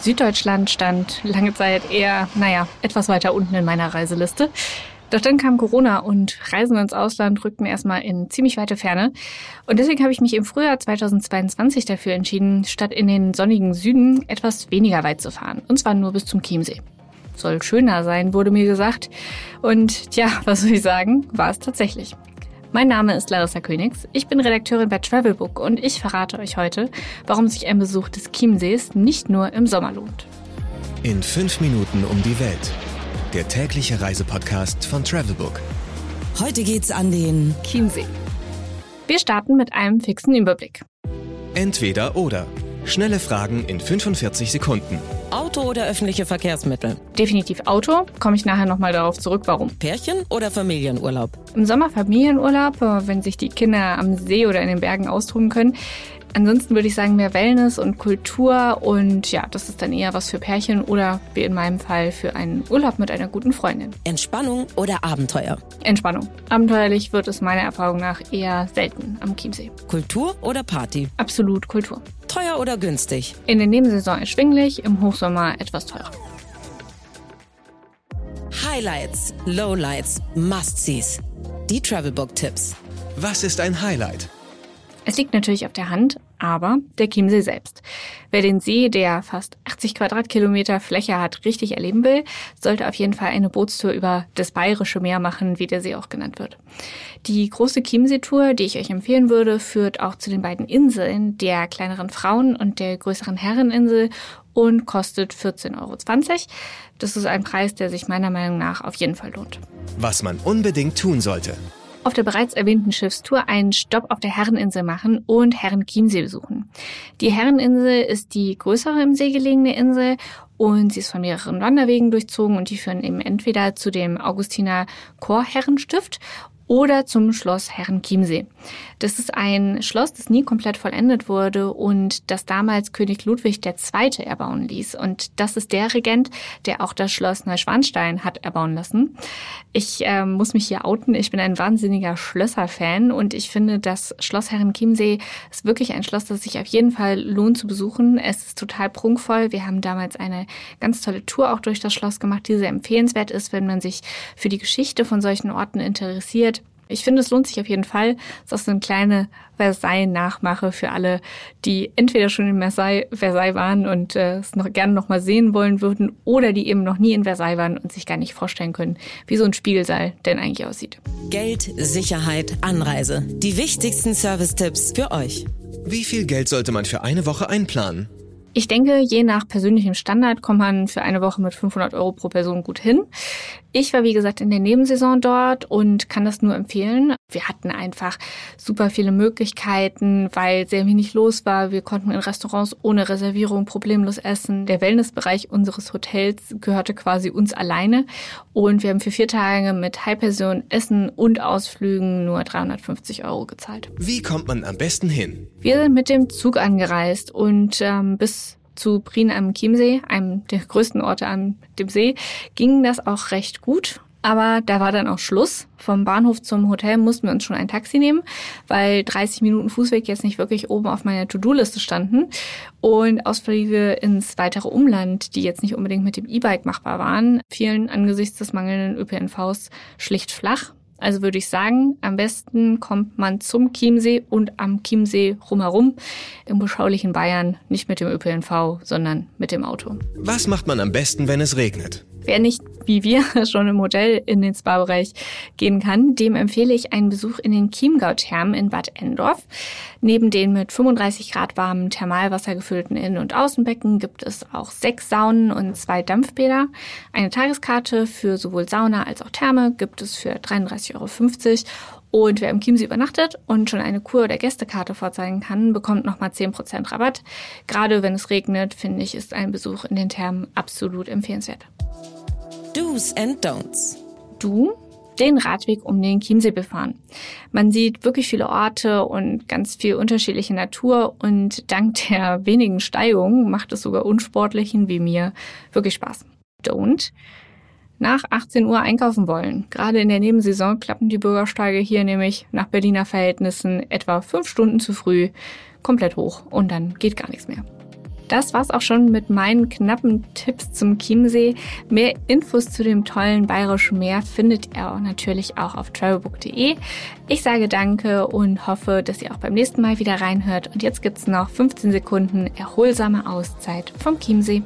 Süddeutschland stand lange Zeit eher, naja, etwas weiter unten in meiner Reiseliste. Doch dann kam Corona und Reisen ins Ausland rückten erstmal in ziemlich weite Ferne. Und deswegen habe ich mich im Frühjahr 2022 dafür entschieden, statt in den sonnigen Süden etwas weniger weit zu fahren. Und zwar nur bis zum Chiemsee. Soll schöner sein, wurde mir gesagt. Und tja, was soll ich sagen, war es tatsächlich. Mein Name ist Larissa Königs. Ich bin Redakteurin bei Travelbook und ich verrate euch heute, warum sich ein Besuch des Chiemsees nicht nur im Sommer lohnt. In fünf Minuten um die Welt. Der tägliche Reisepodcast von Travelbook. Heute geht's an den Chiemsee. Wir starten mit einem fixen Überblick. Entweder oder. Schnelle Fragen in 45 Sekunden. Auto oder öffentliche Verkehrsmittel? Definitiv Auto. Komme ich nachher nochmal darauf zurück, warum. Pärchen oder Familienurlaub? Im Sommer Familienurlaub, äh, wenn sich die Kinder am See oder in den Bergen austoben können. Ansonsten würde ich sagen mehr Wellness und Kultur und ja, das ist dann eher was für Pärchen oder wie in meinem Fall für einen Urlaub mit einer guten Freundin. Entspannung oder Abenteuer? Entspannung. Abenteuerlich wird es meiner Erfahrung nach eher selten am Chiemsee. Kultur oder Party? Absolut Kultur. Teuer oder günstig? In der Nebensaison erschwinglich, im Hochsommer etwas teurer. Highlights, Lowlights, Must-Sees. Die Travelbook-Tipps. Was ist ein Highlight? Es liegt natürlich auf der Hand, aber der Chiemsee selbst. Wer den See, der fast 80 Quadratkilometer Fläche hat, richtig erleben will, sollte auf jeden Fall eine Bootstour über das Bayerische Meer machen, wie der See auch genannt wird. Die große Chiemsee-Tour, die ich euch empfehlen würde, führt auch zu den beiden Inseln, der kleineren Frauen- und der größeren Herreninsel und kostet 14,20 Euro. Das ist ein Preis, der sich meiner Meinung nach auf jeden Fall lohnt. Was man unbedingt tun sollte auf der bereits erwähnten Schiffstour einen Stopp auf der Herreninsel machen und Herrenchiemsee besuchen. Die Herreninsel ist die größere im See gelegene Insel und sie ist von mehreren Wanderwegen durchzogen und die führen eben entweder zu dem Augustiner Chorherrenstift oder zum Schloss Herrenchiemsee. Das ist ein Schloss, das nie komplett vollendet wurde und das damals König Ludwig II. erbauen ließ. Und das ist der Regent, der auch das Schloss Neuschwanstein hat erbauen lassen. Ich äh, muss mich hier outen. Ich bin ein wahnsinniger Schlösser-Fan und ich finde, das Schloss Herrenchiemsee ist wirklich ein Schloss, das sich auf jeden Fall lohnt zu besuchen. Es ist total prunkvoll. Wir haben damals eine ganz tolle Tour auch durch das Schloss gemacht, die sehr empfehlenswert ist, wenn man sich für die Geschichte von solchen Orten interessiert. Ich finde, es lohnt sich auf jeden Fall. Es ist so eine kleine Versailles-Nachmache für alle, die entweder schon in Versailles, Versailles waren und äh, es noch gerne noch mal sehen wollen würden oder die eben noch nie in Versailles waren und sich gar nicht vorstellen können, wie so ein Spiegelsaal denn eigentlich aussieht. Geld, Sicherheit, Anreise. Die wichtigsten Service-Tipps für euch. Wie viel Geld sollte man für eine Woche einplanen? Ich denke, je nach persönlichem Standard kommt man für eine Woche mit 500 Euro pro Person gut hin. Ich war, wie gesagt, in der Nebensaison dort und kann das nur empfehlen. Wir hatten einfach super viele Möglichkeiten, weil sehr wenig los war. Wir konnten in Restaurants ohne Reservierung problemlos essen. Der Wellnessbereich unseres Hotels gehörte quasi uns alleine. Und wir haben für vier Tage mit Heilpension, Essen und Ausflügen nur 350 Euro gezahlt. Wie kommt man am besten hin? Wir sind mit dem Zug angereist und ähm, bis zu Prien am Chiemsee, einem der größten Orte an dem See, ging das auch recht gut. Aber da war dann auch Schluss. Vom Bahnhof zum Hotel mussten wir uns schon ein Taxi nehmen, weil 30 Minuten Fußweg jetzt nicht wirklich oben auf meiner To-Do-Liste standen. Und Ausflüge ins weitere Umland, die jetzt nicht unbedingt mit dem E-Bike machbar waren, fielen angesichts des mangelnden ÖPNVs schlicht flach. Also würde ich sagen, am besten kommt man zum Chiemsee und am Chiemsee rumherum im beschaulichen Bayern nicht mit dem ÖPNV, sondern mit dem Auto. Was macht man am besten, wenn es regnet? Wer nicht wie wir schon im Hotel in den Spa-Bereich gehen kann, dem empfehle ich einen Besuch in den Chiemgau-Thermen in Bad Endorf. Neben den mit 35 Grad warmen Thermalwasser gefüllten Innen- und Außenbecken gibt es auch sechs Saunen und zwei Dampfbäder. Eine Tageskarte für sowohl Sauna als auch Therme gibt es für 33,50 Euro. Und wer im Chiemsee übernachtet und schon eine Kur- oder Gästekarte vorzeigen kann, bekommt nochmal 10% Rabatt. Gerade wenn es regnet, finde ich, ist ein Besuch in den Thermen absolut empfehlenswert. Do's and Don'ts. Du den Radweg um den Chiemsee befahren. Man sieht wirklich viele Orte und ganz viel unterschiedliche Natur und dank der wenigen Steigungen macht es sogar Unsportlichen wie mir wirklich Spaß. Don't nach 18 Uhr einkaufen wollen. Gerade in der Nebensaison klappen die Bürgersteige hier nämlich nach Berliner Verhältnissen etwa fünf Stunden zu früh komplett hoch und dann geht gar nichts mehr. Das war's auch schon mit meinen knappen Tipps zum Chiemsee. Mehr Infos zu dem tollen Bayerischen Meer findet ihr auch natürlich auch auf travelbook.de. Ich sage danke und hoffe, dass ihr auch beim nächsten Mal wieder reinhört. Und jetzt gibt's noch 15 Sekunden erholsame Auszeit vom Chiemsee.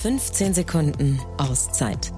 15 Sekunden Auszeit